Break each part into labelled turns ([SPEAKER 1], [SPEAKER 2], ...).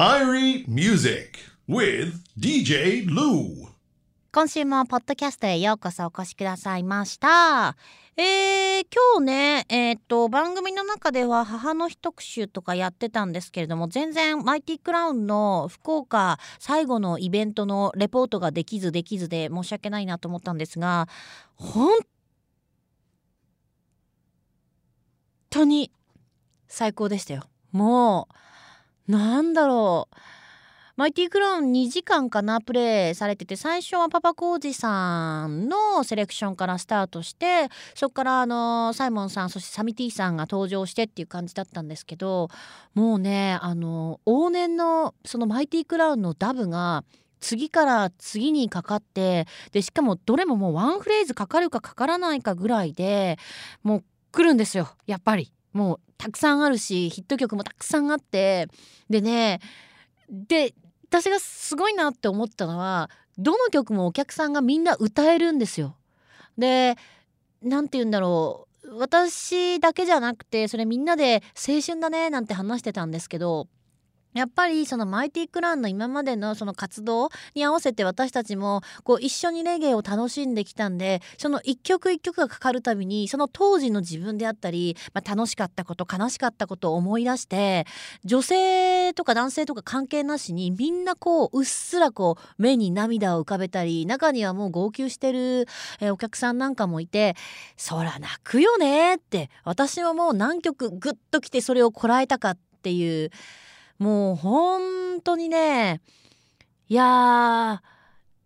[SPEAKER 1] Irie Music with DJ Lu
[SPEAKER 2] 今週もポッドキャストへようこそお越しくださいました。えー、今日ね、えーっと、番組の中では母の日特集とかやってたんですけれども、全然マイティクラウンの福岡最後のイベントのレポートができずできずで申し訳ないなと思ったんですが、本当に最高でしたよ。もう、なんだろう。マイティクラウン2時間かなプレイされてて最初はパパコージさんのセレクションからスタートしてそこからあのサイモンさんそしてサミティさんが登場してっていう感じだったんですけどもうねあの往年のそのマイティクラウンのダブが次から次にかかってでしかもどれももうワンフレーズかかるかかからないかぐらいでもう来るんですよやっぱり。もうたくさんあるしヒット曲もたくさんあってでねで私がすごいなって思ったのはどの曲もお客さんがみんな歌えるんですよ。で何て言うんだろう私だけじゃなくてそれみんなで青春だねなんて話してたんですけどやっぱりそのマイティクランの今までのその活動に合わせて私たちもこう一緒にレゲエを楽しんできたんでその一曲一曲がかかるたびにその当時の自分であったり、まあ、楽しかったこと悲しかったことを思い出して女性とか男性とか関係なしにみんなこううっすらこう目に涙を浮かべたり中にはもう号泣してる、お客さんなんかもいてそら泣くよねって私はもう何曲グッときてそれをこらえたかっていうもう本当にねいや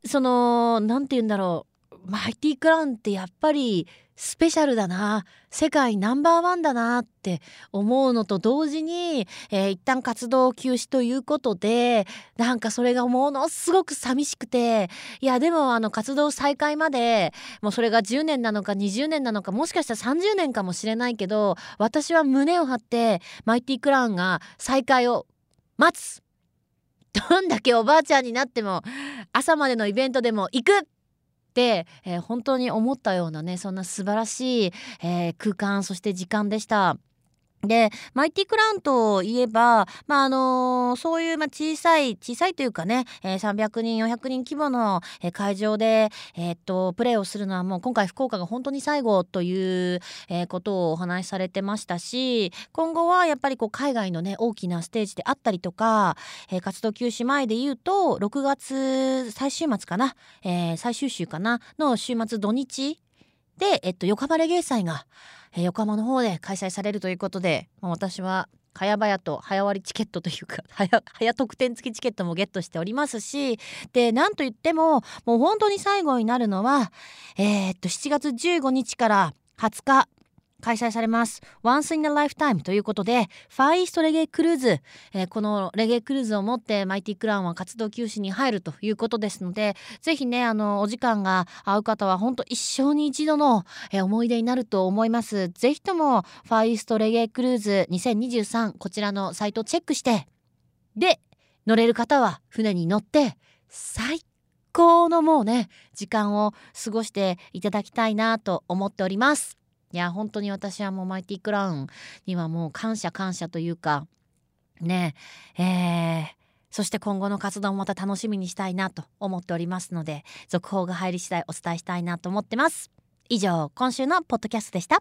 [SPEAKER 2] その何て言うんだろう。マイティクラウンってやっぱりスペシャルだな。世界ナンバーワンだなって思うのと同時に、えー一旦活動休止ということでなんかそれがものすごく寂しくていやでもあの活動再開までもうそれが10年なのか20年なのかもしかしたら30年かもしれないけど私は胸を張ってマイティクラウンが再開を待つどんだけおばあちゃんになっても朝までのイベントでも行くって、えー本当に思ったようなねそんな素晴らしい、えー空間そして時間でした。でマイティクラウンといえば、まああのそういう、まあ、小さい小さいというかね、えー300人400人規模の、えー会場で、えーっとプレーをするのはもう今回福岡が本当に最後という、えーことをお話しされてましたし今後はやっぱりこう海外のね大きなステージであったりとか、えー活動休止前で言うと6月最終末かな、えー最終週かなの週末土日で、えっと、横浜レゲエ祭が、横浜の方で開催されるということで、まあ私は早々と早割チケットというか 早早特典付きチケットもゲットしておりますしでなんといってももう本当に最後になるのはえーっと7月15日から20日開催されます。Once in a Lifetime ということで、ファーイーストレゲエクルーズ、えーこのレゲエクルーズをもってマイティクラウンは活動休止に入るということですので、ぜひね、あの、お時間が合う方は本当一生に一度の、えー思い出になると思います。ぜひとも、ファーイーストレゲエクルーズ2023、こちらのサイトをチェックして、で、乗れる方は船に乗って、最高のもうね、時間を過ごしていただきたいなと思っております。いや本当に私はもうマイティクラウンにはもう感謝感謝というかねえーそして今後の活動もまた楽しみにしたいなと思っておりますので続報が入り次第お伝えしたいなと思ってます。以上今週のポッドキャストでした。